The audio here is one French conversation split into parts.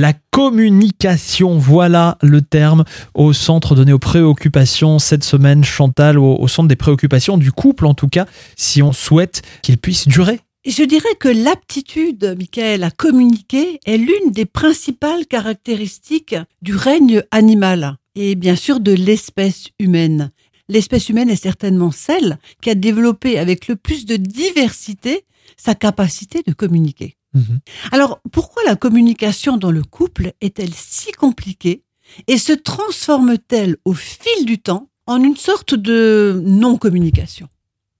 La communication, voilà le terme au centre donné aux préoccupations cette semaine, Chantal, au, au centre des préoccupations du couple en tout cas, si on souhaite qu'il puisse durer. Je dirais que l'aptitude, Michael, à communiquer est l'une des principales caractéristiques du règne animal et bien sûr de l'espèce humaine. L'espèce humaine est certainement celle qui a développé avec le plus de diversité sa capacité de communiquer. Mhm. Alors, pourquoi la communication dans le couple est-elle si compliquée et se transforme-t-elle au fil du temps en une sorte de non-communication?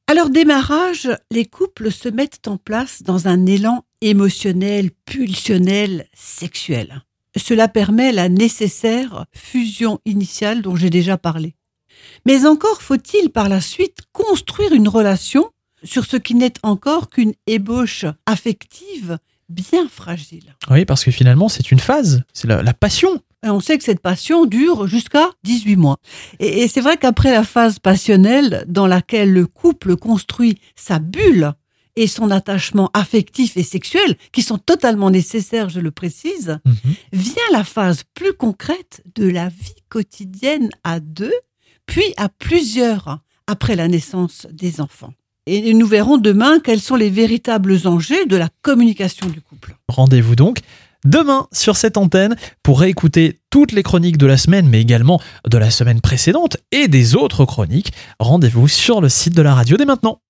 À leur démarrage, les couples se mettent en place dans un élan émotionnel, pulsionnel, sexuel. Cela permet la nécessaire fusion initiale dont j'ai déjà parlé. Mais encore faut-il par la suite construire une relation sur ce qui n'est encore qu'une ébauche affective bien fragile. Oui, parce que finalement, c'est une phase, c'est la, la passion. Et on sait que cette passion dure jusqu'à 18 mois. Et, et c'est vrai qu'après la phase passionnelle, dans laquelle le couple construit sa bulle et son attachement affectif et sexuel, qui sont totalement nécessaires, je le précise, Mhm. vient la phase plus concrète de la vie quotidienne à deux, puis à plusieurs après la naissance des enfants. Et nous verrons demain quels sont les véritables enjeux de la communication du couple. Rendez-vous donc demain sur cette antenne pour réécouter toutes les chroniques de la semaine, mais également de la semaine précédente et des autres chroniques. Rendez-vous sur le site de la radio dès maintenant.